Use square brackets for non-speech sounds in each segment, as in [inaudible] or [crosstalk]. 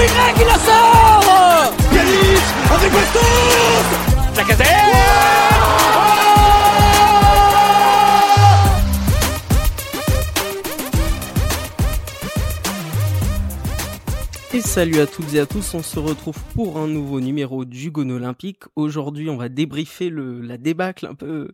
Wingray qui la sort. Pjanic avec Bastos. Lacazette salut à toutes et à tous, on se retrouve pour un nouveau numéro du Gone Olympique. Aujourd'hui, on va débriefer la débâcle un peu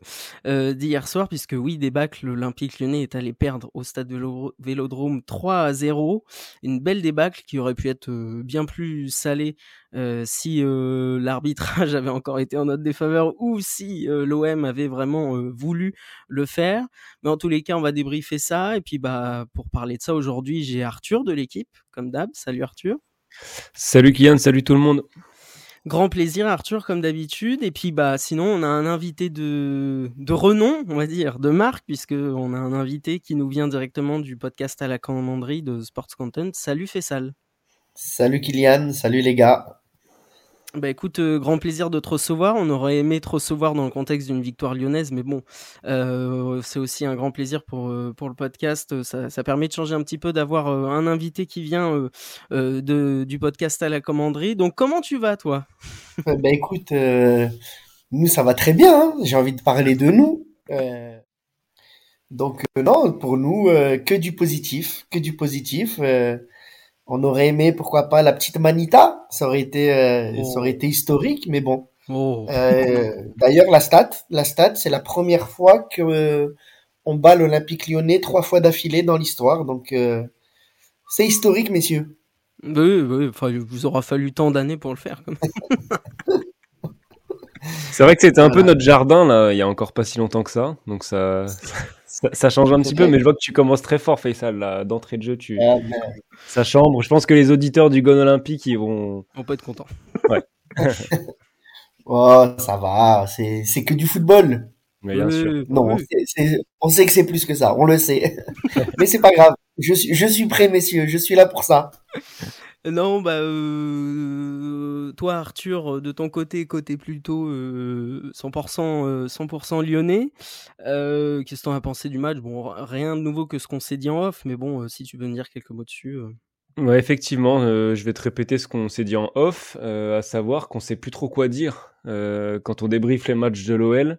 euh, d'hier soir, puisque oui, débâcle, l'Olympique lyonnais est allé perdre au stade Vélo- Vélodrome 3 à 0. Une belle débâcle qui aurait pu être euh, bien plus salée euh, si l'arbitrage [laughs] avait encore été en notre défaveur ou si l'OM avait vraiment voulu le faire. Mais en tous les cas, on va débriefer ça. Et puis, bah, pour parler de ça aujourd'hui, j'ai Arthur de l'équipe, comme d'hab. Salut Arthur. Salut Kylian, salut tout le monde. Grand plaisir Arthur comme d'habitude et puis bah sinon on a un invité de de renom on va dire de marque puisque on a un invité qui nous vient directement du podcast à la commanderie de Sports Content. Salut Fessal. Salut Kylian, salut les gars. Bah écoute, euh, grand plaisir de te recevoir. On aurait aimé te recevoir dans le contexte d'une victoire lyonnaise, mais bon, euh, c'est aussi un grand plaisir pour euh, pour le podcast. Ça, permet de changer un petit peu, d'avoir un invité qui vient du podcast à la commanderie. Donc comment tu vas toi? Bah écoute, nous ça va très bien, hein. j'ai envie de parler de nous. Donc non, pour nous, que du positif, que du positif. On aurait aimé, pourquoi pas, la petite Manita, ça aurait été, euh, Oh. ça aurait été historique, mais bon. Oh. Euh, D'ailleurs, la stat, la stat, c'est la première fois que euh, on bat l'Olympique Lyonnais trois fois d'affilée dans l'histoire, donc euh, c'est historique, messieurs. Oui, oui, enfin, il vous aura fallu tant d'années pour le faire. [laughs] C'est vrai que c'était un peu notre jardin là, il y a encore pas si longtemps que ça, donc ça, [laughs] ça, ça change un petit peu, mais je vois que tu commences très fort, Faisal, là, d'entrée de jeu, tu, Ah, ben, ça chambre. Je pense que les auditeurs du Gone Olympique, ils vont. On peut être content. [laughs] Oh, ça va, c'est c'est que du football. Mais bien sûr. Oui, Non, oui. c'est- c'est- on sait que c'est plus que ça, on le sait. [laughs] Mais c'est pas grave. Je suis, je suis prêt, messieurs. Je suis là pour ça. Non, bah, euh, toi, Arthur, de ton côté, côté plutôt euh, 100%, euh, 100% lyonnais, euh, qu'est-ce que t'en as pensé du match? Bon, rien de nouveau que ce qu'on s'est dit en off, mais bon, euh, si tu veux me dire quelques mots dessus. euh. Ouais, effectivement, euh, je vais te répéter ce qu'on s'est dit en off, euh, à savoir qu'on sait plus trop quoi dire euh, quand on débriefe les matchs de l'OL.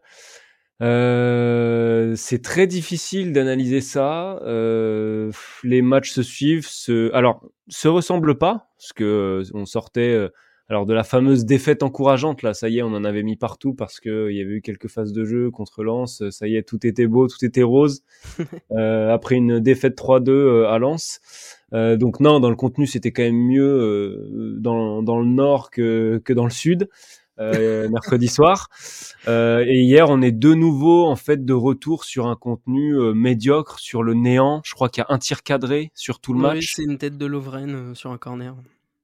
Euh, c'est très difficile d'analyser ça. Euh, les matchs se suivent, alors se ressemblent pas, parce que euh, on sortait euh, alors de la fameuse défaite encourageante là. Ça y est, on en avait mis partout parce que euh, il y avait eu quelques phases de jeu contre Lens. Ça y est, tout était beau, tout était rose. [laughs] Euh, après une défaite 3-2 euh, à Lens. Euh, donc non, dans le contenu, c'était quand même mieux euh, dans, dans le nord que, que dans le sud, euh, mercredi soir. Euh, et hier, on est de nouveau en fait de retour sur un contenu euh, médiocre, sur le néant. Je crois qu'il y a un tir cadré sur tout le Ouais, match. c'est une tête de Lovren euh, sur un corner.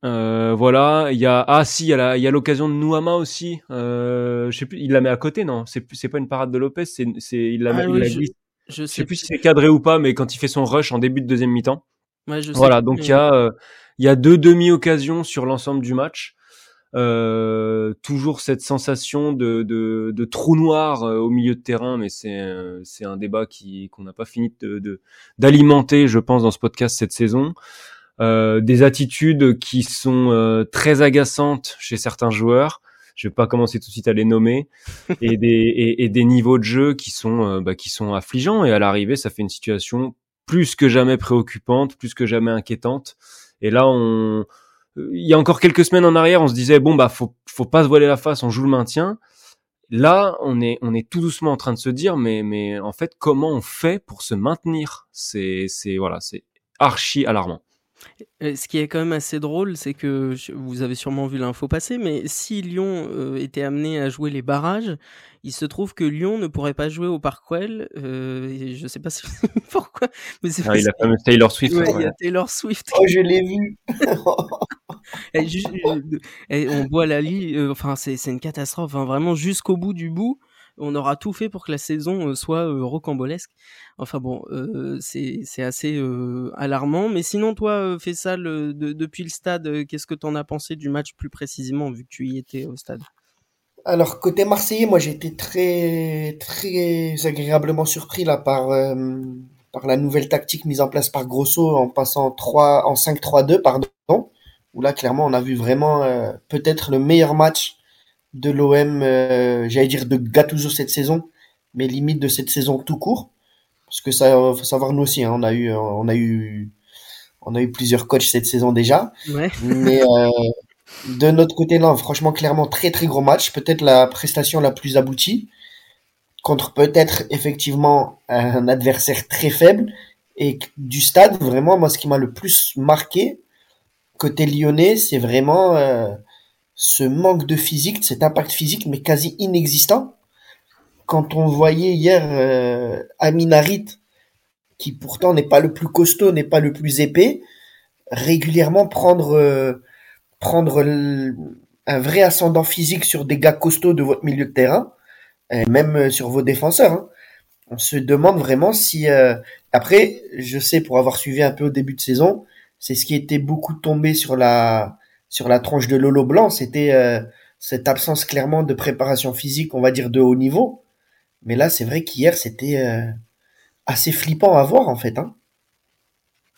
Euh, voilà, il y a ah si, il y a la- il y a l'occasion de Nouama aussi. Euh, je sais plus, il la met à côté, non? C'est c'est pas une parade de Lopez, c'est c'est il la, Ah met- il la je- glisse. Je Je sais sais plus si c'est cadré ou pas, mais quand il fait son rush en début de deuxième mi-temps. Ouais, je sais Voilà, donc mais- il y a euh, il y a deux demi-occasions sur l'ensemble du match. Euh, toujours cette sensation de, de, de trou noir euh, au milieu de terrain, mais c'est c'est un débat qui qu'on n'a pas fini de de- d'alimenter, je pense, dans ce podcast cette saison. Euh, des attitudes qui sont euh, très agaçantes chez certains joueurs. Je vais pas commencer tout de suite à les nommer [laughs] et des et, et des niveaux de jeu qui sont euh, bah, qui sont affligeants et à l'arrivée ça fait une situation plus que jamais préoccupante, plus que jamais inquiétante. Et là, on, il y a encore quelques semaines en arrière, on se disait bon bah faut faut pas se voiler la face, on joue le maintien. Là, on est on est tout doucement en train de se dire mais mais en fait comment on fait pour se maintenir? C'est c'est voilà c'est archi alarmant. Euh, Ce qui est quand même assez drôle, c'est que vous avez sûrement vu l'info passer, mais si Lyon euh, était amené à jouer les barrages, il se trouve que Lyon ne pourrait pas jouer au Parc Well. Euh, et je sais pas [laughs] si- pourquoi, mais c'est Ah, il a fameux Taylor Swift. Ouais, il y a Taylor Swift. Oh, je l'ai vu. [laughs] Euh, elle- on boit la lit. euh, enfin, c'est c'est une catastrophe. hein, vraiment jusqu'au bout du bout. On aura tout fait pour que la saison euh, soit euh, rocambolesque. Enfin bon, euh, c'est assez alarmant. Mais sinon, toi, fais ça depuis le stade. Qu'est-ce que t'en as pensé du match plus précisément, vu que tu y étais au stade? Alors, côté Marseillais, moi, j'ai été très, très agréablement surpris, là, par, par la nouvelle tactique mise en place par Grosso en passant 3, en 5-3-2, pardon. où là, clairement, on a vu vraiment peut-être le meilleur match de l'OM, euh, j'allais dire de Gattuso cette saison, mais limite de cette saison tout court. Parce que ça, faut savoir nous aussi, hein, on a eu, on a eu, on a eu plusieurs coachs cette saison déjà. Ouais. Mais euh, de notre côté, là, franchement, clairement, très très gros match. Peut-être la prestation la plus aboutie contre peut-être effectivement un adversaire très faible et du stade. Vraiment, moi, ce qui m'a le plus marqué côté lyonnais, c'est vraiment euh, ce manque de physique, cet impact physique, mais quasi inexistant. Quand on voyait hier euh, Aminarit, qui pourtant n'est pas le plus costaud, n'est pas le plus épais, régulièrement prendre euh, prendre un vrai ascendant physique sur des gars costauds de votre milieu de terrain, et même euh, sur vos défenseurs. Hein. On se demande vraiment si... Euh, après, je sais, pour avoir suivi un peu au début de saison, c'est ce qui était beaucoup tombé sur la sur la tronche de Lolo Blanc, c'était euh, cette absence clairement de préparation physique, on va dire de haut niveau. Mais là, c'est vrai qu'hier, c'était assez flippant à voir en fait. Hein.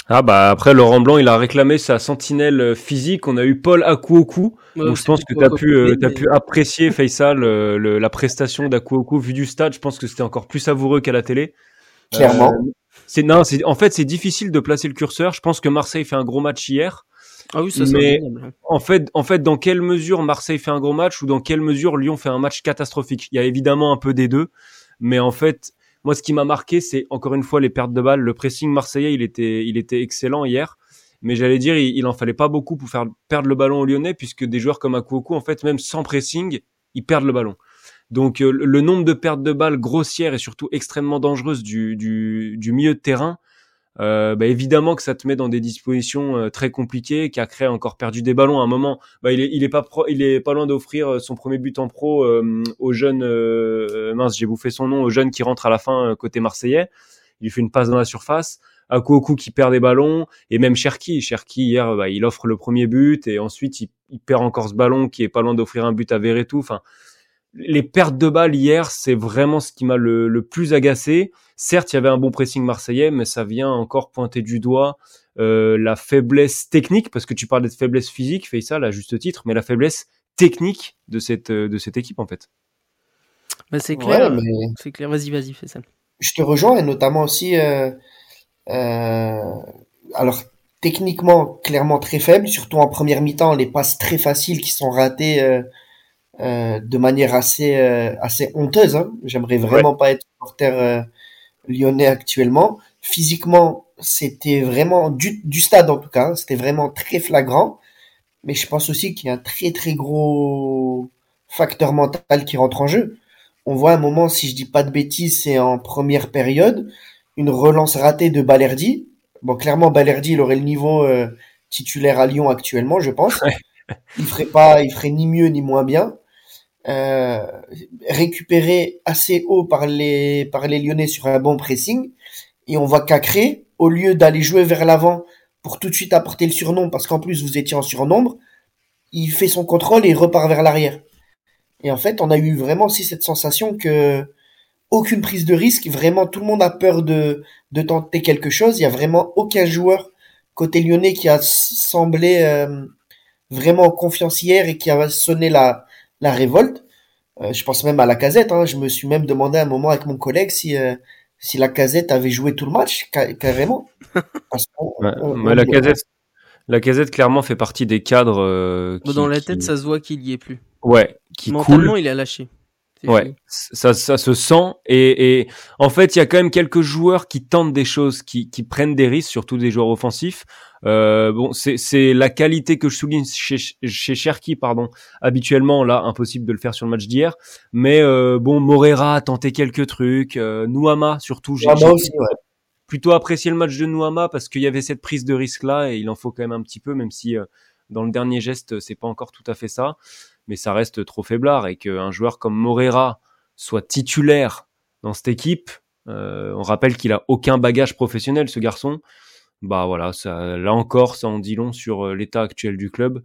Ah bah après Laurent Blanc il a réclamé sa sentinelle euh, physique. On a eu Paul Akuoku. donc je pense que tu as pu euh, as pu apprécier Faisal euh, le, la prestation d'Akuoku vu du stade. Je pense que c'était encore plus savoureux qu'à la télé. Clairement. c'est non, c'est en fait c'est difficile de placer le curseur. Je pense que Marseille fait un gros match hier. Ah oui, ça, mais en fait, en fait, dans quelle mesure Marseille fait un gros match ou dans quelle mesure Lyon fait un match catastrophique? Il y a évidemment un peu des deux, mais en fait, moi, ce qui m'a marqué, c'est encore une fois les pertes de balles. Le pressing marseillais, il était, il était excellent hier. Mais j'allais dire, il, il en fallait pas beaucoup pour faire perdre le ballon aux Lyonnais, puisque des joueurs comme Akuoku, en fait, même sans pressing, ils perdent le ballon. Donc euh, le nombre de pertes de balles grossières et surtout extrêmement dangereuses du, du, du milieu de terrain, euh, bah, évidemment que ça te met dans des dispositions euh, très compliquées. créé encore perdu des ballons à un moment. Bah, il est, il est pas pro, il est pas loin d'offrir euh, son premier but en pro euh, au jeune mince, j'ai bouffé son nom, au jeune qui rentre à la fin côté marseillais. Il fait une passe dans la surface. Koukou qui perd des ballons et même Cherki. Cherki hier, bah, il offre le premier but et ensuite il, il, perd encore ce ballon qui est pas loin d'offrir un but à Verretou. Enfin, les pertes de balles hier, c'est vraiment ce qui m'a le, le, plus agacé. Certes, il y avait un bon pressing marseillais, mais ça vient encore pointer du doigt euh, la faiblesse technique, parce que tu parlais de faiblesse physique, fait ça à juste titre, mais la faiblesse technique de cette euh, de cette équipe en fait. Bah, c'est clair, ouais, mais... c'est clair. Vas-y, vas-y, fais ça. Je te rejoins et notamment aussi, euh, euh, alors techniquement clairement très faible, surtout en première mi-temps, les passes très faciles qui sont ratées euh, de manière assez euh, assez honteuse. Hein. J'aimerais vraiment pas être porteur euh, lyonnais actuellement. Physiquement, c'était vraiment du, du stade en tout cas, hein. c'était vraiment très flagrant. Mais je pense aussi qu'il y a un très très gros facteur mental qui rentre en jeu. On voit un moment, si je dis pas de bêtises, c'est en première période, une relance ratée de Balerdi. Bon, clairement, Balerdi, il aurait le niveau titulaire à Lyon actuellement, je pense. Il ferait pas, il ferait ni mieux ni moins bien euh, récupéré assez haut par les par les Lyonnais sur un bon pressing et on voit Cacré au lieu d'aller jouer vers l'avant pour tout de suite apporter le surnom parce qu'en plus vous étiez en surnombre, il fait son contrôle et repart vers l'arrière. Et en fait, on a eu vraiment aussi cette sensation que aucune prise de risque, vraiment tout le monde a peur de de tenter quelque chose, il y a vraiment aucun joueur côté lyonnais qui a semblé euh, vraiment confiance hier et qui a sonné la la révolte. Euh, je pense même à la casette. Hein. Je me suis même demandé à un moment avec mon collègue si, euh, si la casette avait joué tout le match, carrément. [laughs] la casette, la casette clairement fait partie des cadres. Euh, qui, Dans la tête, ça se voit qu'il y est plus. Ouais, qui Mentalement, il a lâché. Ouais, ça, ça se sent et, et en fait il y a quand même quelques joueurs qui tentent des choses, qui, qui prennent des risques, surtout des joueurs offensifs. Euh, bon, c'est la qualité que je souligne chez, chez Cherki, pardon. Habituellement, là, impossible de le faire sur le match d'hier. Mais euh, bon, Morera a tenté quelques trucs. Euh, Nouama, surtout. J'ai plutôt apprécié le match de Nouama parce qu'il y avait cette prise de risque là et il en faut quand même un petit peu, même si euh, dans le dernier geste, c'est pas encore tout à fait ça mais ça reste trop faiblard et qu'un joueur comme Morera soit titulaire dans cette équipe, euh, on rappelle qu'il a aucun bagage professionnel, ce garçon. Bah voilà, ça, là encore, ça en dit long sur euh, l'état actuel du club.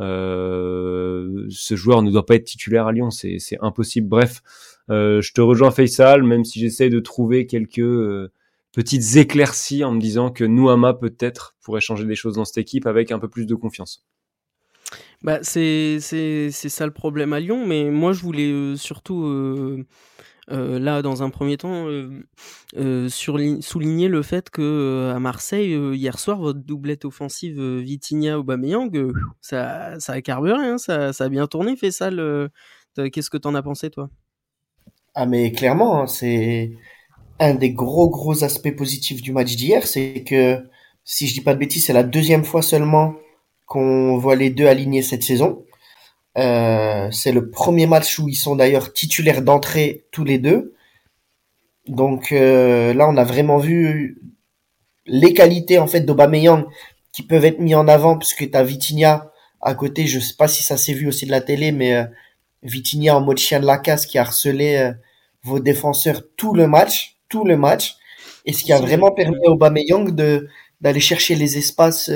Euh, ce joueur ne doit pas être titulaire à Lyon, c'est impossible. Bref, euh, je te rejoins Faisal, même si j'essaie de trouver quelques euh, petites éclaircies en me disant que Nouama peut-être pourrait changer des choses dans cette équipe avec un peu plus de confiance. Bah c'est ça le problème à Lyon, mais moi je voulais euh, surtout euh, euh, là dans un premier temps souligner le fait que à Marseille hier soir votre doublette offensive Vitinha Aubameyang ça ça a carburé, hein, ça ça a bien tourné, fait ça le qu'est-ce que t'en as pensé toi? Ah mais clairement hein, c'est un des gros gros aspects positifs du match d'hier, c'est que si je dis pas de bêtises, c'est la deuxième fois seulement qu'on voit les deux alignés cette saison. Euh, c'est le premier match où ils sont d'ailleurs titulaires d'entrée tous les deux. Donc euh, là, on a vraiment vu les qualités en fait d'Aubameyang qui peuvent être mis en avant puisque tu as Vitinha à côté. Je sais pas si ça s'est vu aussi de la télé, mais euh, Vitinha en mode chien de la casse qui a harcelé euh, vos défenseurs tout le match, tout le match, et ce qui a vraiment permis à Aubameyang de d'aller chercher les espaces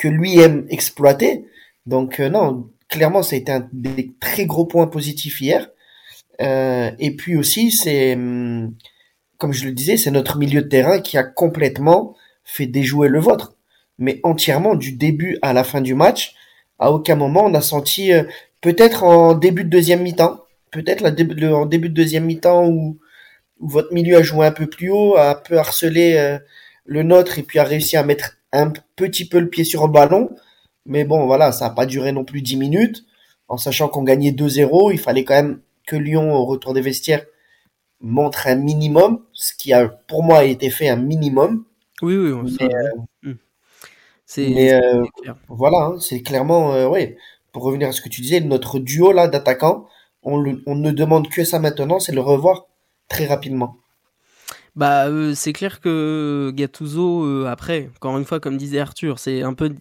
que lui aime exploiter. Donc euh, non, clairement, ça a été un des très gros points positifs hier. Euh, et puis aussi, c'est, hum, comme je le disais, c'est notre milieu de terrain qui a complètement fait déjouer le vôtre. Mais entièrement, du début à la fin du match, à aucun moment on a senti, euh, peut-être en début de deuxième mi-temps, peut-être en début de deuxième mi-temps où, où votre milieu a joué un peu plus haut, a un peu harcelé le nôtre et puis a réussi à mettre un petit peu le pied sur le ballon. Mais bon, voilà, ça n'a pas duré non plus 10 minutes. En sachant qu'on gagnait 2-0, il fallait quand même que Lyon, au retour des vestiaires, montre un minimum, ce qui a pour moi été fait un minimum. Oui, oui, on mais, euh, hmm. c'est euh, voilà, hein, c'est clairement, euh, ouais. Pour revenir à ce que tu disais, notre duo là d'attaquants, on, on ne demande que ça maintenant, c'est le revoir très rapidement. Bah, euh, c'est clair que Gattuso, euh, après, encore une fois, comme disait Arthur, c'est un peu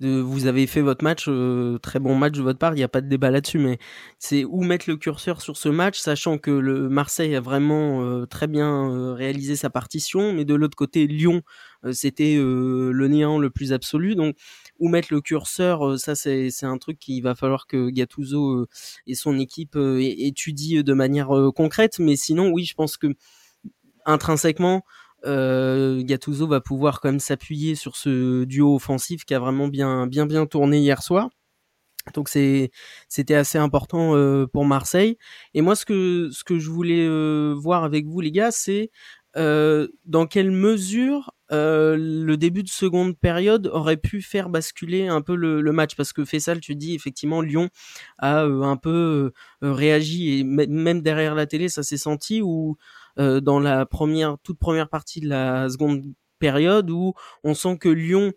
de, vous avez fait votre match, euh, très bon match de votre part, il n'y a pas de débat là-dessus, mais c'est où mettre le curseur sur ce match, sachant que le Marseille a vraiment très bien réalisé sa partition, mais de l'autre côté, Lyon, c'était le néant le plus absolu, donc où mettre le curseur, ça c'est c'est un truc qu'il va falloir que Gattuso et son équipe étudient de manière concrète, mais sinon, oui, je pense que intrinsèquement, euh, Gattuso va pouvoir quand même s'appuyer sur ce duo offensif qui a vraiment bien bien bien tourné hier soir. Donc c'est c'était assez important euh, pour Marseille. Et moi ce que ce que je voulais euh, voir avec vous les gars, c'est euh, dans quelle mesure le début de seconde période aurait pu faire basculer un peu le, match? Parce que Fessal tu dis effectivement Lyon a un peu réagi et même derrière la télé ça s'est senti ou dans la première, toute première partie de la seconde période où on sent que Lyon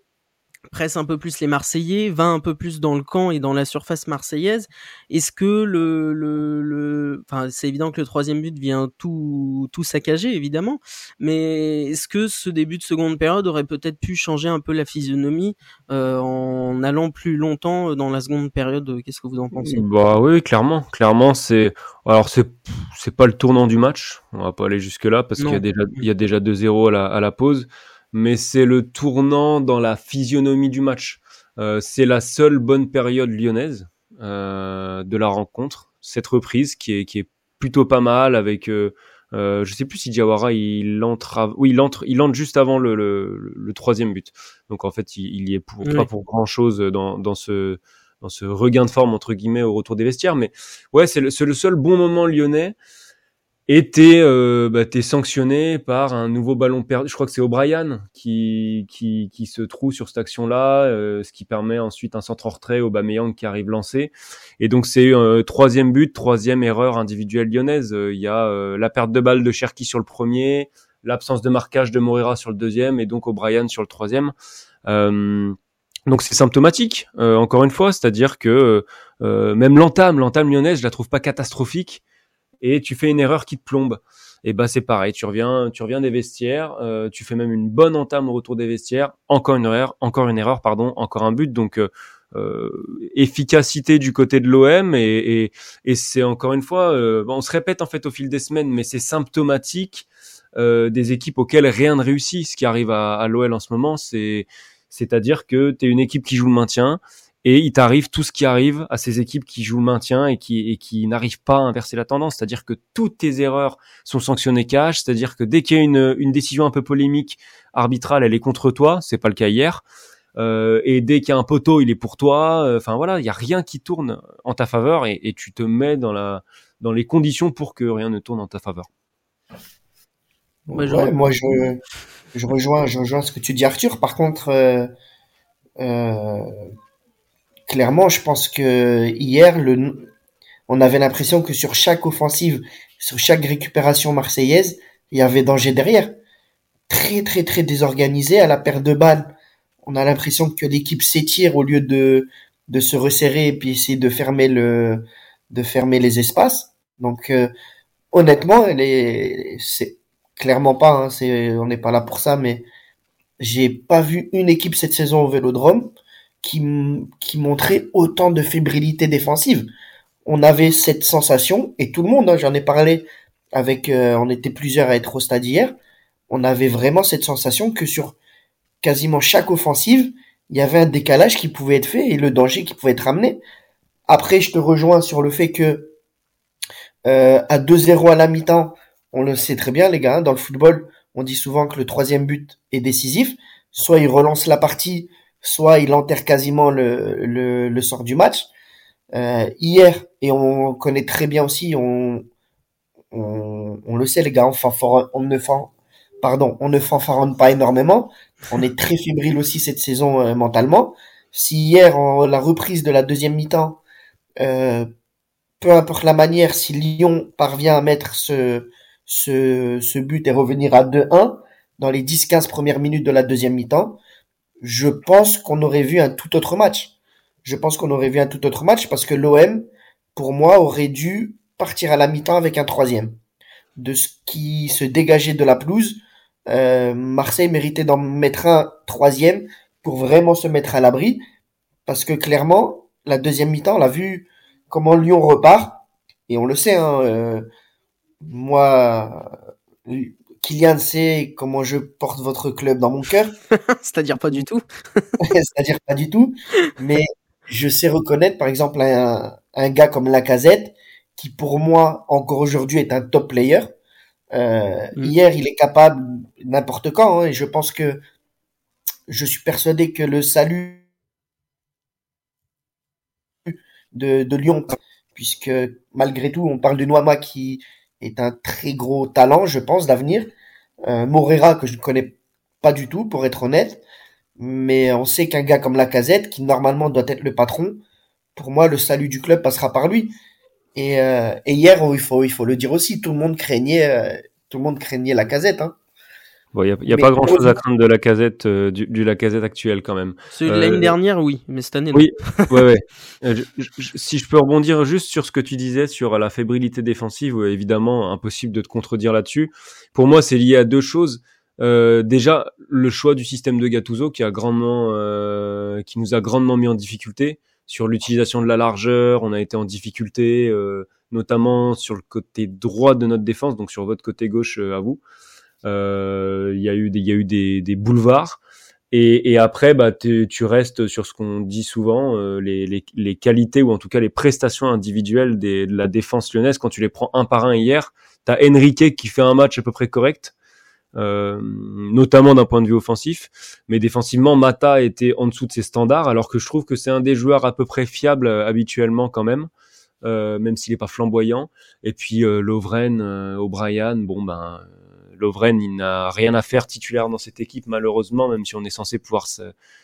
presse un peu plus les Marseillais, va un peu plus dans le camp et dans la surface marseillaise. Est-ce que le, le, le... enfin, c'est évident que le troisième but vient tout, tout saccager, évidemment, mais est-ce que ce début de seconde période aurait peut-être pu changer un peu la physionomie euh, en allant plus longtemps dans la seconde période Qu'est-ce que vous en pensez? Bah oui, clairement, clairement, c'est alors c'est c'est pas le tournant du match. On va pas aller jusque là parce qu'il y a déjà il y a déjà 2-0 à la, à la pause mais c'est le tournant dans la physionomie du match. Euh, c'est la seule bonne période lyonnaise euh, de la rencontre, cette reprise qui est, qui est plutôt pas mal avec. Euh, euh je sais plus si Diawara il entre, oui il entre, il entre juste avant le, le, le troisième but. Donc en fait il, il y est pour, pas pour grand chose dans, dans ce dans ce regain de forme entre guillemets au retour des vestiaires. Mais ouais c'est le, le seul bon moment lyonnais et t'es euh, bah, sanctionné par un nouveau ballon perdu. Je crois que c'est O'Brien qui, qui, qui se trouve sur cette action-là, euh, ce qui permet ensuite un centre en retrait, Aubameyang qui arrive lancé. Et donc c'est euh, troisième but, troisième erreur individuelle lyonnaise. Euh, il y a euh, la perte de balle de Cherki sur le premier, l'absence de marquage de Morera sur le deuxième, et donc O'Brien sur le troisième. donc c'est symptomatique, encore une fois, c'est-à-dire que même l'entame, l'entame lyonnaise, je la trouve pas catastrophique et tu fais une erreur qui te plombe. Et bah c'est pareil, tu reviens, tu reviens des vestiaires, euh, tu fais même une bonne entame au retour des vestiaires, encore une erreur, encore une erreur, pardon, encore un but. Donc euh, euh efficacité du côté de l'OM et, et, et c'est encore une fois, euh, on se répète en fait au fil des semaines, mais c'est symptomatique euh, des équipes auxquelles rien ne réussit. Ce qui arrive à, à l'OL en ce moment, c'est c'est-à-dire que tu es une équipe qui joue le maintien et il t'arrive tout ce qui arrive à ces équipes qui jouent le maintien et qui, et qui n'arrivent pas à inverser la tendance. C'est-à-dire que toutes tes erreurs sont sanctionnées cash. C'est-à-dire que dès qu'il y a une, une décision un peu polémique arbitrale, elle est contre toi. C'est pas le cas hier. Euh, et dès qu'il y a un poteau, il est pour toi. Enfin voilà, il y a rien qui tourne en ta faveur et, et, tu te mets dans la dans les conditions pour que rien ne tourne en ta faveur. moi, je, je rejoins, je rejoins ce que tu dis, Arthur. Par contre, euh, euh, clairement, je pense que hier, le, on avait l'impression que sur chaque offensive, sur chaque récupération marseillaise, il y avait danger derrière. Très, très, très désorganisé à la perte de balles. On a l'impression que l'équipe s'étire au lieu de, de se resserrer et puis essayer de fermer le, de fermer les espaces. Donc, euh, honnêtement, c'est clairement pas, hein, on n'est pas là pour ça, mais j'ai pas vu une équipe cette saison au Vélodrome qui, qui montrait autant de fébrilité défensive. On avait cette sensation, et tout le monde, hein, j'en ai parlé avec, euh, on était plusieurs à être au stade hier, on avait vraiment cette sensation que sur quasiment chaque offensive, il y avait un décalage qui pouvait être fait et le danger qui pouvait être amené. Après, je te rejoins sur le fait que euh, à 2-0 à la mi-temps, on le sait très bien, les gars, hein, dans le football, on dit souvent que le troisième but est décisif. Soit il relance la partie, soit il enterre quasiment le, le, le sort du match. Euh, hier, et on connaît très bien aussi, on, on, on le sait, les gars, on, on ne pardon, on ne fanfaronne pas énormément. On est très fébrile aussi cette saison euh, mentalement. Si hier, en la reprise de la deuxième mi-temps, euh, peu importe la manière, si Lyon parvient à mettre ce, ce, ce but et revenir à 2-1 dans les 10-15 premières minutes de la deuxième mi-temps, je pense qu'on aurait vu un tout autre match. Je pense qu'on aurait vu un tout autre match parce que l'OM, pour moi, aurait dû partir à la mi-temps avec un troisième. De ce qui se dégageait de la pelouse, euh, Marseille méritait d'en mettre un troisième pour vraiment se mettre à l'abri. Parce que clairement, la deuxième mi-temps, on l'a vu comment Lyon repart. Et on le sait, hein, euh, moi, Kylian sait comment je porte votre club dans mon cœur. [laughs] C'est-à-dire pas du tout. [laughs] C'est-à-dire pas du tout. Mais je sais reconnaître, par exemple, un, un gars comme Lacazette, qui pour moi, encore aujourd'hui, est un top player. Euh, mm. Hier, il est capable n'importe quand, hein, et je pense que je suis persuadé que le salut de, de Lyon, puisque malgré tout, on parle de Noama qui est un très gros talent, je pense, d'avenir. Euh, Morera, que je ne connais pas du tout, pour être honnête. Mais on sait qu'un gars comme Lacazette, qui normalement doit être le patron, pour moi, le salut du club passera par lui. Et, euh, et hier, oh, il faut, il faut le dire aussi, tout le monde craignait, euh, tout le monde craignait Lacazette. Hein. Bon, il n'y a, pas grand chose à craindre de la casette, euh, du, du la casette actuelle quand même. Celui de l'année euh, dernière, oui, mais cette année, non. Oui, [laughs] ouais, ouais. Euh, si je peux rebondir juste sur ce que tu disais sur la fébrilité défensive, évidemment, impossible de te contredire là-dessus. Pour moi, c'est lié à deux choses. Euh, déjà, le choix du système de Gattuso qui a grandement, qui nous a grandement mis en difficulté sur l'utilisation de la largeur. On a été en difficulté, notamment sur le côté droit de notre défense, donc sur votre côté gauche à vous. Euh, il y a eu des, il y a eu des, des boulevards. Et, et, après, bah, tu restes sur ce qu'on dit souvent, euh, les, les, les, qualités ou en tout cas les prestations individuelles des, de la défense lyonnaise. Quand tu les prends un par un hier, tu as Enrique qui fait un match à peu près correct, euh, notamment d'un point de vue offensif, mais défensivement, Mata était en dessous de ses standards, alors que je trouve que c'est un des joueurs à peu près fiables euh, habituellement quand même. Euh, même s'il est pas flamboyant. Et puis Lovren, O'Brien, bon ben Lovren, il n'a rien à faire titulaire dans cette équipe, malheureusement, même si on est censé pouvoir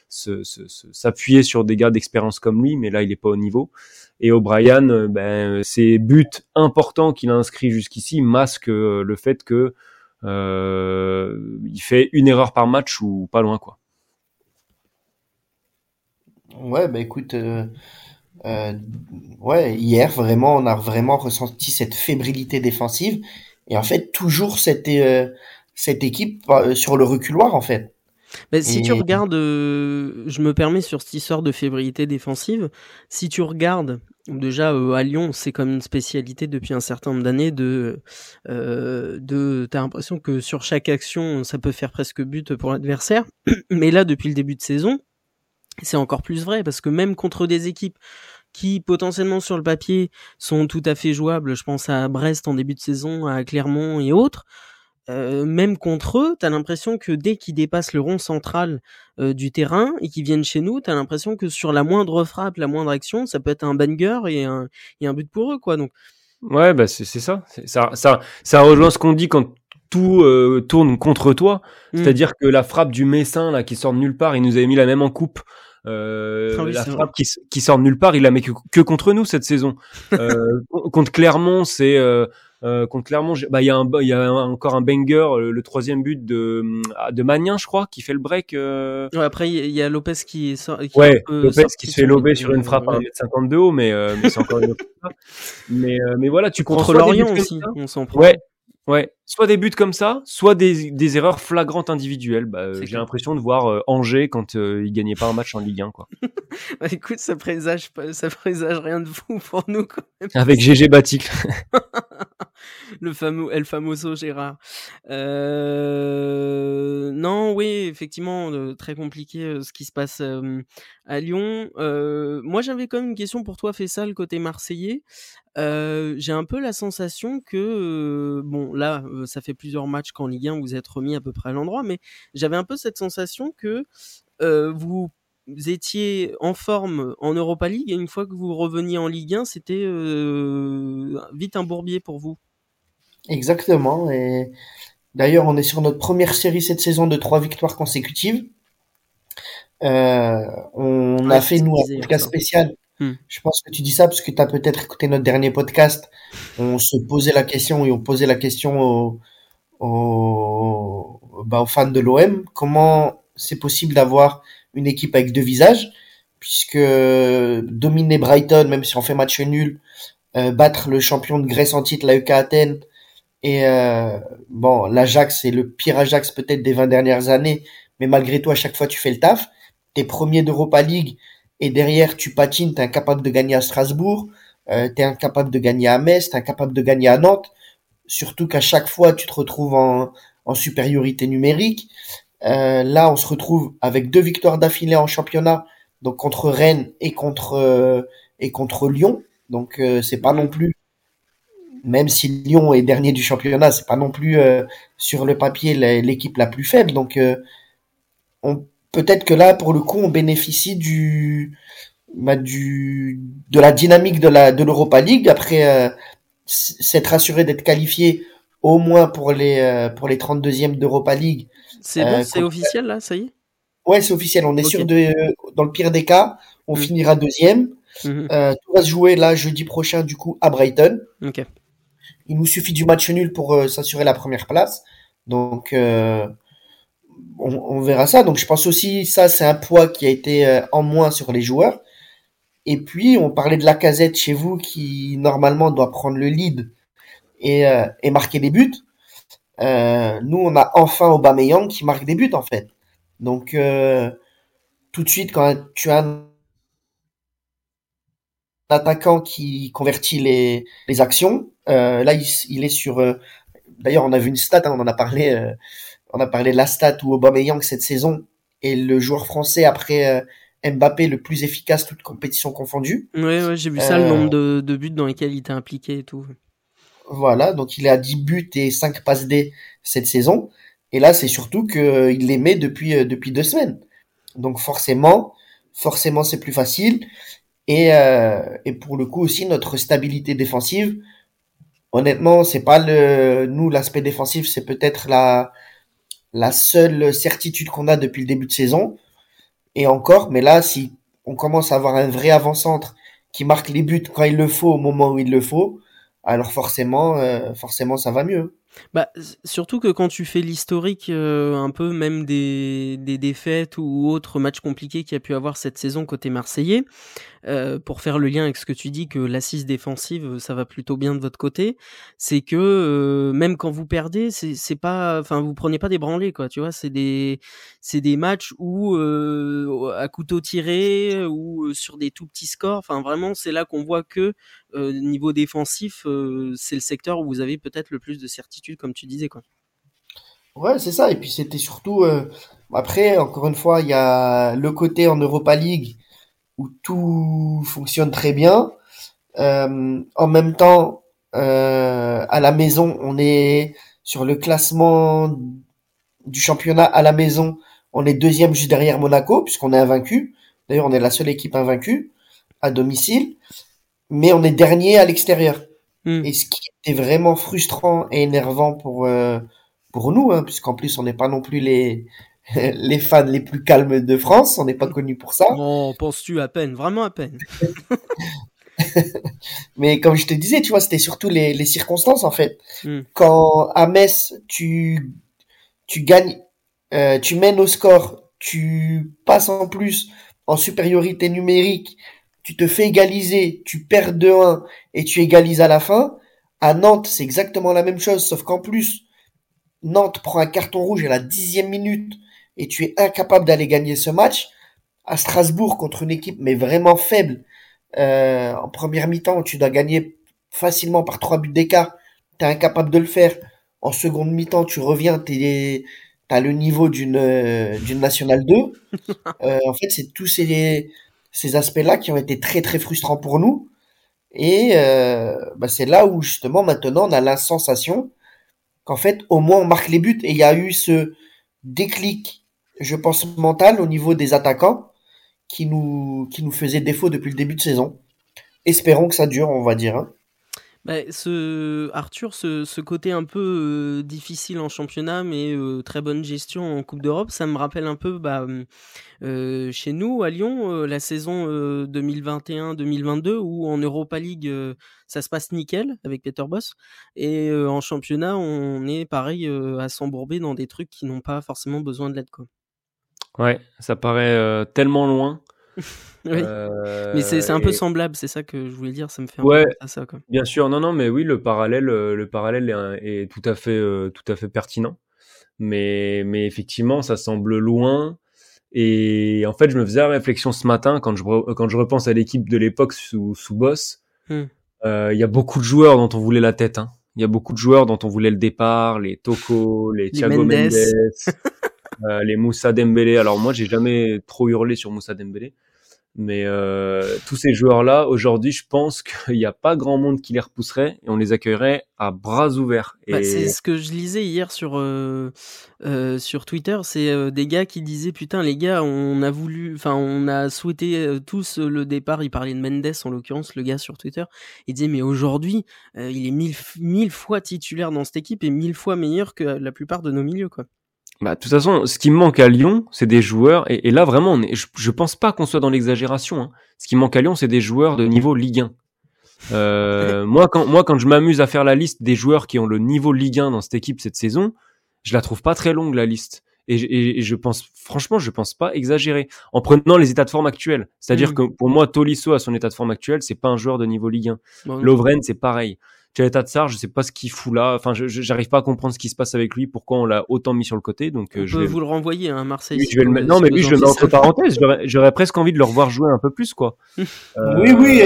s'appuyer sur des gars d'expérience comme lui, mais là, il n'est pas au niveau. Et O'Brien, euh, ben, ses buts importants qu'il a inscrits jusqu'ici masquent euh, le fait que euh, il fait une erreur par match ou pas loin, quoi. Ouais, bah écoute, ouais, hier vraiment, on a vraiment ressenti cette fébrilité défensive et en fait, toujours cette, euh, cette équipe euh, sur le reculoir, en fait. Mais si tu regardes, euh, je me permets sur cette histoire de fébrilité défensive, si tu regardes, déjà à Lyon, c'est comme une spécialité depuis un certain nombre d'années de, de, t'as l'impression que sur chaque action, ça peut faire presque but pour l'adversaire. [clears throat] Mais là, depuis le début de saison, c'est encore plus vrai parce que même contre des équipes qui potentiellement sur le papier sont tout à fait jouables. Je pense à Brest en début de saison, à Clermont et autres. euh, même contre eux, t'as l'impression que dès qu'ils dépassent le rond central euh, du terrain et qu'ils viennent chez nous, t'as l'impression que sur la moindre frappe, la moindre action, ça peut être un banger et un, et un but pour eux, quoi. Donc, Ouais, bah c'est ça. C'est- Ça, ça, ça rejoint ce qu'on dit quand tout euh, tourne contre toi. Mm. C'est-à-dire que la frappe du Messin là qui sort de nulle part, il nous avait mis la même en coupe. Euh, Ah oui, la frappe qui, s- qui sort de nulle part, il la met que, que contre nous cette saison. Euh, [laughs] contre Clermont, c'est euh, euh, contre Clermont, bah il y a un, il y a un- encore un banger, le, le troisième but de de Magnin, je crois, qui fait le break. euh, ouais, après, il y, a- Lopez qui est, sor- qui Ouais, Lopez qui se fait lober sur une frappe à ouais. 1m50 de haut, mais, euh, mais c'est encore une autre. [laughs] Mais, euh, mais voilà, tu Contre Lorient aussi, on s'en prend. Ouais, ouais. Soit des buts comme ça, soit des, des erreurs flagrantes individuelles. Bah, euh, j'ai l'impression de voir euh, Angers quand euh, il gagnait pas un match en Ligue 1, quoi. [laughs] Bah, écoute, ça présage, ça présage rien de fou pour nous, quand même. Avec GG Baticle. [laughs] le fameux El Famoso Gérard. Euh, non, oui, effectivement, euh, très compliqué ce qui se passe à Lyon. Moi, j'avais quand même une question pour toi, Fessal, côté marseillais. J'ai un peu la sensation que, bon, là, euh, ça fait plusieurs matchs qu'en Ligue 1, vous êtes remis à peu près à l'endroit, mais j'avais un peu cette sensation que euh, vous étiez en forme en Europa League et une fois que vous reveniez en Ligue 1, c'était euh, vite un bourbier pour vous. Exactement. Et d'ailleurs, on est sur notre première série cette saison de trois victoires consécutives. On Ouais, a fait nous un podcast ça. spécial. Hmm. Je pense que tu dis ça parce que tu as peut-être écouté notre dernier podcast. On se posait la question et on posait la question aux, bah, aux fans de l'OM. Comment c'est possible d'avoir une équipe avec deux visages? Puisque dominer Brighton, même si on fait match nul, euh, battre le champion de Grèce en titre, la UK Athènes, et euh, bon, l'Ajax, c'est le pire Ajax peut-être des 20 dernières années, mais malgré tout, à chaque fois, tu fais le taf. T'es premier d'Europa League, et derrière, tu patines, t'es incapable de gagner à Strasbourg, euh, t'es incapable de gagner à Metz, t'es incapable de gagner à Nantes, surtout qu'à chaque fois, tu te retrouves en, en supériorité numérique. Euh, là, on se retrouve avec deux victoires d'affilée en championnat, donc contre Rennes et contre euh, et contre Lyon. Donc euh, c'est pas non plus, même si Lyon est dernier du championnat, c'est pas non plus euh, sur le papier l'équipe la plus faible. Donc euh, on peut-être que là, pour le coup, on bénéficie du bah, du de la dynamique de la de l'Europa League après euh, s'être assuré d'être qualifié au moins pour les euh, pour les 32e d'Europa League C'est Euh, bon, c'est contre- officiel là, ça y est? Ouais, c'est officiel. On est sûr de, dans le pire des cas, on Mm. finira deuxième. Mhm. Euh, tout va se jouer là jeudi prochain du coup à Brighton. Ok. Il nous suffit du match nul pour euh, s'assurer la première place. Donc euh, on, verra ça. Donc je pense aussi ça c'est un poids qui a été euh, en moins sur les joueurs. Et puis on parlait de la casette chez vous qui normalement doit prendre le lead et, euh, et marquer des buts. Euh, nous on a enfin Aubameyang qui marque des buts en fait. Donc euh, tout de suite quand tu as un attaquant qui convertit les, les actions. Là, il, il est sur. D'ailleurs, on a vu une stat, hein, on en a parlé. On a parlé de la stat où Aubameyang cette saison est le joueur français après euh, Mbappé le plus efficace toute compétition confondue. Ouais, ouais, j'ai vu ça, le Euh, nombre de, de buts dans lesquels il était impliqué et tout. Voilà, donc il à 10 buts et 5 passes D cette saison. Et là, c'est surtout que euh, les met depuis depuis deux semaines. Donc forcément, forcément, c'est plus facile. Et et pour le coup aussi notre stabilité défensive. Honnêtement, c'est pas le nous l'aspect défensif, c'est peut-être la la seule certitude qu'on a depuis le début de saison. Et encore, mais là, si on commence à avoir un vrai avant-centre qui marque les buts quand il le faut au moment où il le faut, alors forcément, euh, forcément, ça va mieux. Bah, surtout que quand tu fais l'historique euh, un peu même des, des défaites ou autres matchs compliqués qu'il y a pu avoir cette saison côté marseillais, euh, pour faire le lien avec ce que tu dis que l'assise défensive ça va plutôt bien de votre côté, c'est que euh, même quand vous perdez, c'est pas, enfin vous prenez pas des branlés quoi, tu vois, c'est des c'est des matchs où euh, à couteau tiré ou euh, sur des tout petits scores, enfin vraiment c'est là qu'on voit que niveau défensif, euh, c'est le secteur où vous avez peut-être le plus de certitude, comme tu disais, quoi. Ouais, c'est ça. Et puis c'était surtout euh, après, encore une fois, il y a le côté en Europa League où tout fonctionne très bien. Euh, en même temps, euh, à la maison, on est sur le classement du championnat à la maison, on est deuxième juste derrière Monaco, puisqu'on est invaincu. D'ailleurs, on est la seule équipe invaincue à domicile, mais on est dernier à l'extérieur. Hmm. Et ce qui était vraiment frustrant et énervant pour euh, pour nous, hein, puisqu'en plus on n'est pas non plus les [laughs] les fans les plus calmes de France, on n'est pas connu pour ça. Oh, penses-tu à peine, vraiment à peine. [laughs] Mais comme je te disais, tu vois, c'était surtout les, les circonstances en fait. Hmm. Quand à Metz, tu tu gagnes, euh, tu mènes au score, tu passes en plus en supériorité numérique, tu te fais égaliser, tu perds 2-1 et tu égalises à la fin. À Nantes, c'est exactement la même chose, sauf qu'en plus, Nantes prend un carton rouge à la dixième minute et tu es incapable d'aller gagner ce match. À Strasbourg, contre une équipe mais vraiment faible, euh, en première mi-temps, tu dois gagner facilement par trois buts d'écart. Tu es incapable de le faire. En seconde mi-temps, tu reviens, tu as le niveau d'une euh, d'une nationale 2. [laughs] Euh, en fait, c'est tous ces ces aspects-là qui ont été très très frustrants pour nous. Et euh, bah, c'est là où justement maintenant on a la sensation qu'en fait au moins on marque les buts et il y a eu ce déclic, je pense mental au niveau des attaquants qui nous qui nous faisait défaut depuis le début de saison. Espérons que ça dure, on va dire. hein. Bah, ce Arthur, ce, ce côté un peu euh, difficile en championnat, mais euh, très bonne gestion en Coupe d'Europe, ça me rappelle un peu bah, euh, chez nous à Lyon euh, la saison euh, 2021-2022 où en Europa League euh, ça se passe nickel avec Peter Boss et euh, en championnat on est pareil euh, à s'embourber dans des trucs qui n'ont pas forcément besoin de l'aide. Ouais, ça paraît euh, tellement loin. Oui. Euh, Mais c'est un peu et- semblable, c'est ça que je voulais dire, ça me fait un Ouais. peu penser à ça quoi. Bien sûr, non, non, mais oui, le parallèle, euh, le parallèle est, est tout à fait, euh, tout à fait pertinent. Mais, mais effectivement, ça semble loin. Et en fait, je me faisais la réflexion ce matin quand je, quand je repense à l'équipe de l'époque sous, sous Boss. Hmm. Euh, Il y a beaucoup de joueurs dont on voulait la tête. Hein. Il y a beaucoup de joueurs dont on voulait le départ, les Toko, les Thiago Mendes. Mendes, [laughs] euh, les Moussa Dembélé. Alors moi, j'ai jamais trop hurlé sur Moussa Dembélé. Mais euh, tous ces joueurs-là, aujourd'hui, je pense qu'il n'y a pas grand monde qui les repousserait et on les accueillerait à bras ouverts. Bah, c'est ce que je lisais hier sur euh, euh, sur Twitter, c'est des gars qui disaient putain les gars, on a voulu, enfin on a souhaité tous le départ. Il parlait de Mendes en l'occurrence, le gars sur Twitter. Il disait mais aujourd'hui, il est mille mille fois titulaire dans cette équipe et mille fois meilleur que la plupart de nos milieux quoi. Bah, de toute façon, ce qui me manque à Lyon, c'est des joueurs, et, et là vraiment, on est- je, je pense pas qu'on soit dans l'exagération. hein. Ce qui manque à Lyon, c'est des joueurs de niveau Ligue 1. Euh, [laughs] moi, quand, moi, quand je m'amuse à faire la liste des joueurs qui ont le niveau Ligue 1 dans cette équipe cette saison, je la trouve pas très longue la liste. Et, je- et- et je pense, franchement, je pense pas exagérer. En prenant les états de forme actuels, c'est-à-dire Mm. que pour moi, Tolisso à son état de forme actuel, c'est pas un joueur de niveau Ligue 1. Bon, Lovren, c'est pareil. Tchaleta Tsar, je sais pas ce qu'il fout là. Enfin, je je- j'arrive pas à comprendre ce qui se passe avec lui, pourquoi on l'a autant mis sur le côté. Donc, on euh, je peut vais, vous le renvoyer à Marseille. lui, si je vais le vous- mettre. Non, mais lui, je le mets entre parenthèses. J'aurais- presque envie de le revoir jouer un peu plus, quoi. [laughs] Oui, Euh, oui,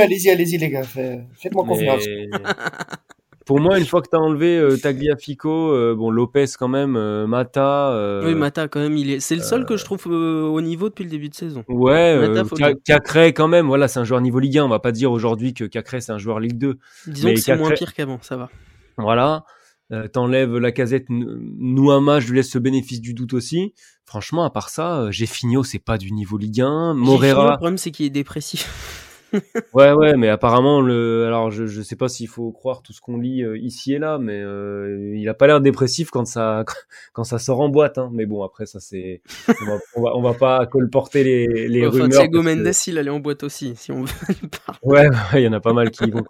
allez-y, allez-y les gars, fait- faites-moi confiance. mais- [laughs] Pour moi, une fois que t'as enlevé euh, Tagliafico, euh, bon Lopez quand même, euh, Mata. Oui, Mata quand même, il est, c'est le seul que je trouve au niveau depuis le début de saison. Ouais, Mata. Cacré quand même. Voilà, c'est un joueur niveau Ligue 1. On va pas dire aujourd'hui que Cacré c'est un joueur Ligue 2. Disons Mais que c'est moins pire qu'avant, ça va. Voilà. T'enlèves la casette Nouama, je lui laisse ce bénéfice du doute aussi. Franchement, à part ça, Géfinio, c'est pas du niveau Ligue 1. Giglio, Le Morera, problème c'est qu'il est dépressif. Ouais, ouais, mais apparemment, le, alors je, je sais pas s'il faut croire tout ce qu'on lit euh, ici et là, mais euh, il a pas l'air dépressif quand ça, [laughs] quand ça sort en boîte. Hein. Mais bon, après ça, c'est, on va, on va, on va pas colporter les, les enfin, rumeurs. Thiago parce que- Mendes, il allait en boîte aussi, si on veut. Ouais, il y en a pas mal qui y vont.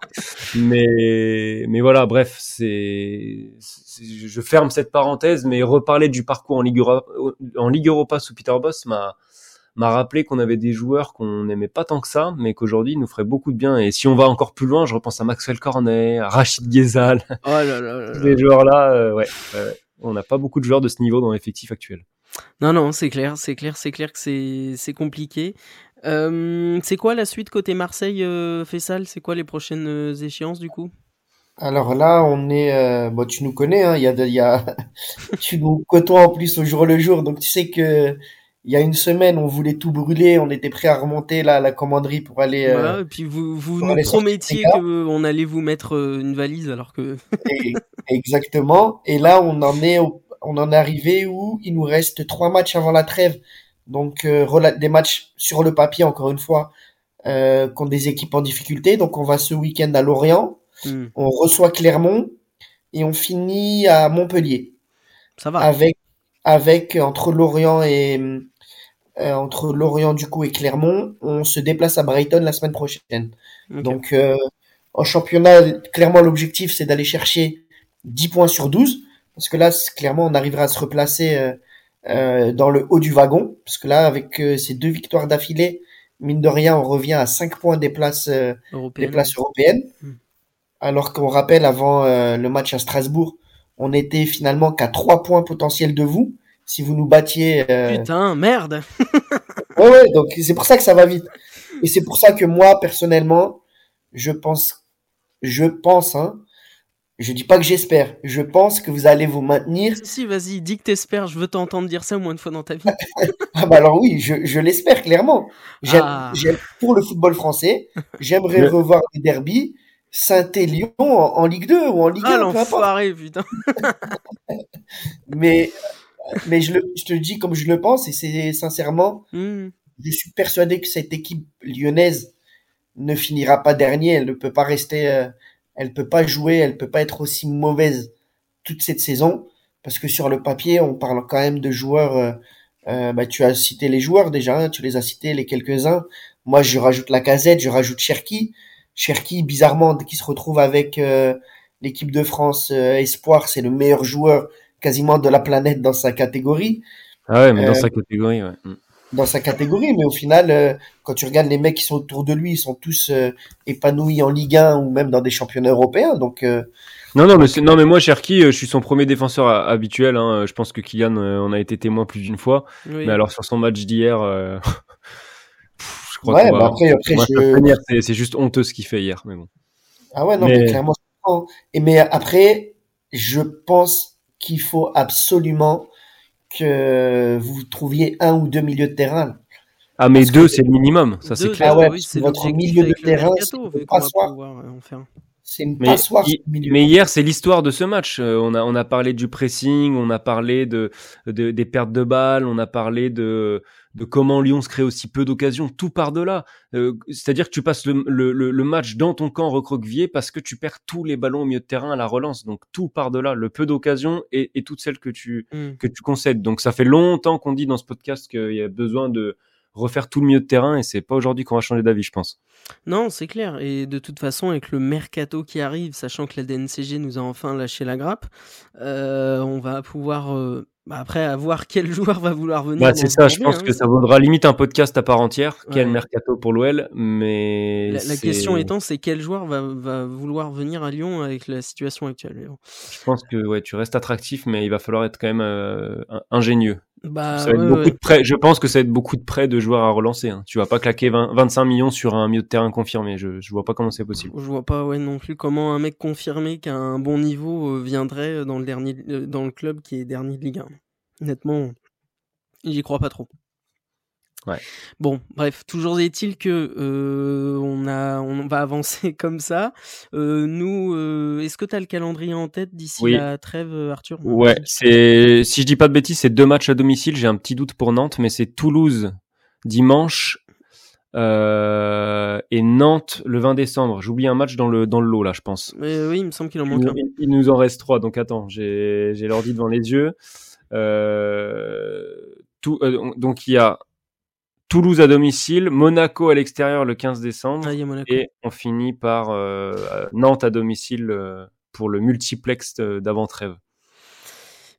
Mais, mais voilà, bref, c'est, c'est- je ferme cette parenthèse, mais reparler du parcours en Ligue Europa, en Ligue Europa sous Peter Boss m'a, m'a rappelé qu'on avait des joueurs qu'on n'aimait pas tant que ça, mais qu'aujourd'hui ils nous ferait beaucoup de bien. Et si on va encore plus loin, je repense à Maxwell Cornet, à Rachid Ghezal, Oh là là là tous là. ces joueurs-là, euh, ouais, ouais. on n'a pas beaucoup de joueurs de ce niveau dans l'effectif actuel. Non, non, c'est clair, c'est clair, c'est clair que c'est, c'est compliqué. Euh, c'est quoi la suite côté Marseille, euh, Fessal? C'est quoi les prochaines échéances du coup? Alors là, on est, euh, bon, tu nous connais, hein, il y a, de- y a, [laughs] tu nous côtoies en plus au jour le jour, donc tu sais que il y a une semaine, on voulait tout brûler, on était prêt à remonter la, la commanderie pour aller. euh, Voilà, et puis vous, vous nous promettiez qu'on allait vous mettre euh, une valise alors que. [laughs] et- exactement. Et là, on en est, au- on en est arrivé où il nous reste trois matchs avant la trêve. Donc, euh, des matchs sur le papier, encore une fois, euh, contre des équipes en difficulté. Donc, on va ce week-end à Lorient, Hmm, on reçoit Clermont et on finit à Montpellier. ça va. avec avec entre Lorient et euh, entre Lorient du coup et Clermont, on se déplace à Brighton la semaine prochaine. Donc euh, en championnat, clairement l'objectif c'est d'aller chercher 10 points sur 12 parce que là clairement on arrivera à se replacer euh, euh, dans le haut du wagon parce que là avec euh, ces deux victoires d'affilée, mine de rien, on revient à 5 points des places euh, des Européenne. places européennes. Mm. Alors qu'on rappelle avant le match à Strasbourg, on était finalement qu'à 3 points potentiels de vous si vous nous battiez. euh, Putain, merde. [laughs] Ouais, ouais, donc c'est pour ça que ça va vite. Et c'est pour ça que moi, personnellement, je pense, je pense, hein, je dis pas que j'espère, je pense que vous allez vous maintenir. Si, si, vas-y, dis que t'espères, je veux t'entendre dire ça au moins une fois dans ta vie. [laughs] Ah bah alors oui, je, je l'espère clairement. J'aime, Ah. j'aime pour le football français, j'aimerais Le- revoir des derbies Saint-Élion en, en Ligue 2 ou en Ligue Ah, 1, peu importe. l'enfoiré, putain. Mais, mais je, le, je te le dis comme je le pense et c'est sincèrement, Hmm, je suis persuadé que cette équipe lyonnaise ne finira pas dernier. Elle ne peut pas rester, euh, elle peut pas jouer, elle peut pas être aussi mauvaise toute cette saison parce que sur le papier, on parle quand même de joueurs. euh, euh, bah, tu as cité les joueurs déjà, hein, tu les as cités les quelques-uns. Moi, je rajoute la casette, je rajoute Cherki. Cherki, bizarrement, qui se retrouve avec l'équipe de France Espoir, c'est le meilleur joueur quasiment de la planète dans sa catégorie Ah ouais, mais dans Euh, sa catégorie, ouais. Mm. dans sa catégorie, mais au final, euh, quand tu regardes les mecs qui sont autour de lui, ils sont tous euh, épanouis en Ligue 1 ou même dans des championnats européens. Donc, euh, Non, non, mais non, mais moi, Cherki, euh, je suis son premier défenseur habituel. Hein. Je pense que Kylian, euh, on a été témoin plus d'une fois. oui. Mais alors sur son match d'hier, euh, [laughs] je crois ouais, bah va, après, après je... C'est- juste honteux ce qu'il fait hier. Mais bon. ah ouais, non, Mais- mais clairement. Et mais après, je pense qu'il faut absolument que vous trouviez un ou deux milieux de terrain. Ah, mais Parce deux, c'est le minimum. Ça, c'est clair. Ah ouais, oui, parce que c'est votre milieu de terrain, pouvoir en faire. C'est une Mais, passoire, hi- ce milieu. mais hier, c'est l'histoire de ce match. Euh, on a on a parlé du pressing, on a parlé de, de des pertes de balles, on a parlé de de comment Lyon se crée aussi peu d'occasions. Tout part de là. Euh, C'est-à-dire que tu passes le, le, le, le match dans ton camp recroquevillé parce que tu perds tous les ballons au milieu de terrain à la relance. Donc tout part de là. Le peu d'occasions et, et toutes celles que tu Hmm. que tu concèdes. Donc ça fait longtemps qu'on dit dans ce podcast qu'il y a besoin de refaire tout le milieu de terrain et c'est pas aujourd'hui qu'on va changer d'avis, je pense. Non, c'est clair. Et de toute façon, avec le mercato qui arrive, sachant que la DNCG nous a enfin lâché la grappe, euh, on va pouvoir. euh, bah, après, à voir quel [laughs] joueur va vouloir venir. Bah, c'est ça, je pense hein. que ça vaudra limite un podcast à part entière. Quel mercato pour l'OL, mais La, question étant, c'est quel joueur va, va vouloir venir à Lyon avec la situation actuelle. Je pense que ouais, tu restes attractif, mais il va falloir être quand même euh, in- ingénieux. Bah, ça va être ouais, beaucoup ouais. de prêts. Je pense que ça va être beaucoup de prêts de joueurs à relancer. Hein. Tu vas pas claquer 20 25 millions sur un milieu de terrain confirmé. Je, je vois pas comment c'est possible. Je vois pas ouais, non plus comment un mec confirmé qui a un bon niveau euh, viendrait dans le, dernier, euh, dans le club qui est dernier de Ligue 1. Honnêtement, j'y crois pas trop. Ouais. Bon, bref, toujours est-il que euh, on a, on va avancer [laughs] comme ça. Euh, nous, euh, est-ce que tu as le calendrier en tête d'ici Oui. la trêve, Arthur? Ouais, c'est si je dis pas de bêtises, c'est deux matchs à domicile. J'ai un petit doute pour Nantes, mais c'est Toulouse dimanche euh, et Nantes le 20 décembre. J'oublie un match dans le dans le lot là, je pense. Oui, il me semble qu'il en Il, manque un. il- nous en reste trois, donc attends, j'ai j'ai l'ordi devant les yeux. Euh, tout, euh, donc il y a Toulouse à domicile, Monaco à l'extérieur le 15 décembre, Ah, et on finit par euh, Nantes à domicile euh, pour le multiplex euh, d'avant-trêve.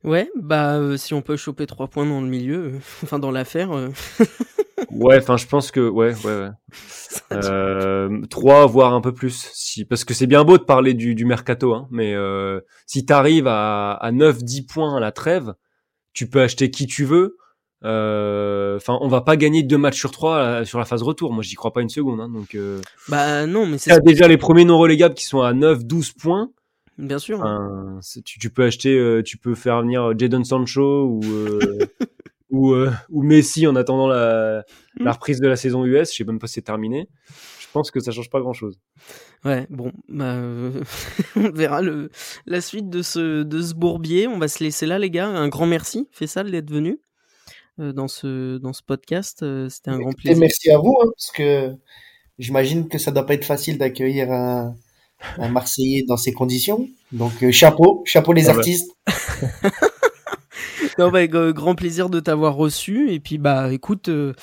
Ouais, bah euh, si on peut choper trois points dans le milieu, [laughs] enfin dans l'affaire, [laughs] Ouais, enfin je pense que ouais, ouais, ouais. Trois, voire un peu plus. Si, parce que c'est bien beau de parler du, du mercato, hein, mais si t'arrives à, à 9-10 points à la trêve, tu peux acheter qui tu veux. Euh, Enfin, on va pas gagner deux matchs sur trois euh, sur la phase retour. Moi, j'y crois pas une seconde. Hein, donc, euh, bah non, mais c'est déjà les premiers non relégables qui sont à 9-12 points. bien sûr. Enfin, tu, tu peux acheter, tu peux faire venir Jadon Sancho ou [laughs] ou, euh, ou Messi en attendant la, la reprise de la saison US. Je sais même pas si c'est terminé. Je pense que ça change pas grand chose. Ouais, bon, bah, euh, [laughs] on verra le, la suite de ce, de ce bourbier. On va se laisser là, les gars. Un grand merci, Fessal, d'être venu dans, ce, dans ce podcast. Euh, C'était un grand plaisir. merci à vous, hein, parce que j'imagine que ça doit pas être facile d'accueillir un, un Marseillais dans ces conditions. Donc euh, chapeau, chapeau les Ah bah. artistes. [laughs] Non, bah, grand plaisir de t'avoir reçu. Et puis, bah, écoute, euh,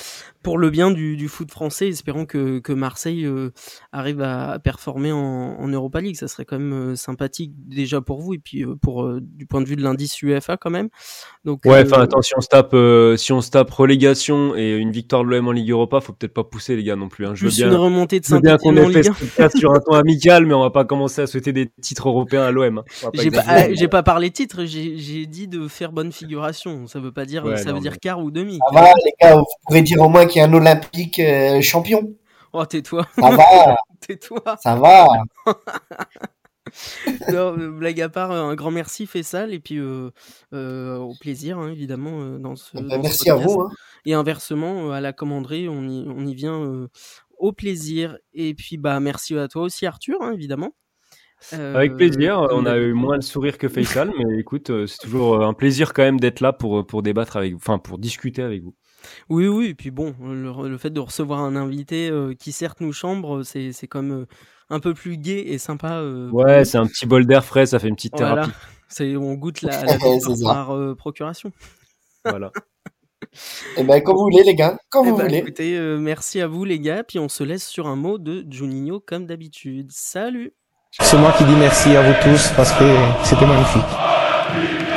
pour le bien du, du foot français, espérons que, que Marseille euh, arrive à, à performer en, en Europa League. Ça serait quand même euh, sympathique déjà pour vous et puis euh, pour euh, du point de vue de l'indice UEFA quand même. Donc, Ouais, euh, enfin, attends, si on se tape, euh, si on se tape relégation et une victoire de l'OM en Ligue Europa, faut peut-être pas pousser les gars non plus. Hein. Je veux bien, une remontée de bien qu'on ait fait Ligue 1. ce podcast sur un ton amical, mais on va pas commencer à souhaiter des titres européens à l'OM. hein. J'ai pas, ah, j'ai pas parlé titre, j'ai dit de faire bonne figuration. Ça veut pas dire, Ouais, ça non, veut dire mais- quart ou demi. Ça va les gars, vous pourrez dire au moins qu'il y a un Olympique euh, champion. Oh, tais-toi, Ça va, [laughs] tais-toi. ça va. [laughs] Non, euh, blague à part, euh, un grand merci Fessal et puis euh, euh, au plaisir hein, évidemment euh, dans ce. Ben, dans ce merci à vous. Hein. Et inversement euh, à la commanderie, on y, on y vient euh, au plaisir. Et puis bah merci à toi aussi Arthur hein, évidemment. Euh, Avec plaisir. On a eu moins le sourire que Faisal, mais écoute, euh, c'est toujours un plaisir quand même d'être là pour pour débattre avec vous, enfin pour discuter avec vous. Oui oui et puis bon le, le fait de recevoir un invité euh, qui certes nous chambre, c'est c'est comme euh, un peu plus gai et sympa. euh, Ouais, c'est un petit bol d'air frais, ça fait une petite Voilà. thérapie. [laughs] C'est on goûte la, [laughs] la C'est victoire ça. par euh, procuration. Voilà. [laughs] Eh ben, quand vous voulez, les gars, quand Eh vous ben, voulez. écoutez, euh, merci à vous les gars, puis on se laisse sur un mot de Juninho comme d'habitude. Salut C'est moi qui dis merci à vous tous parce que c'était magnifique.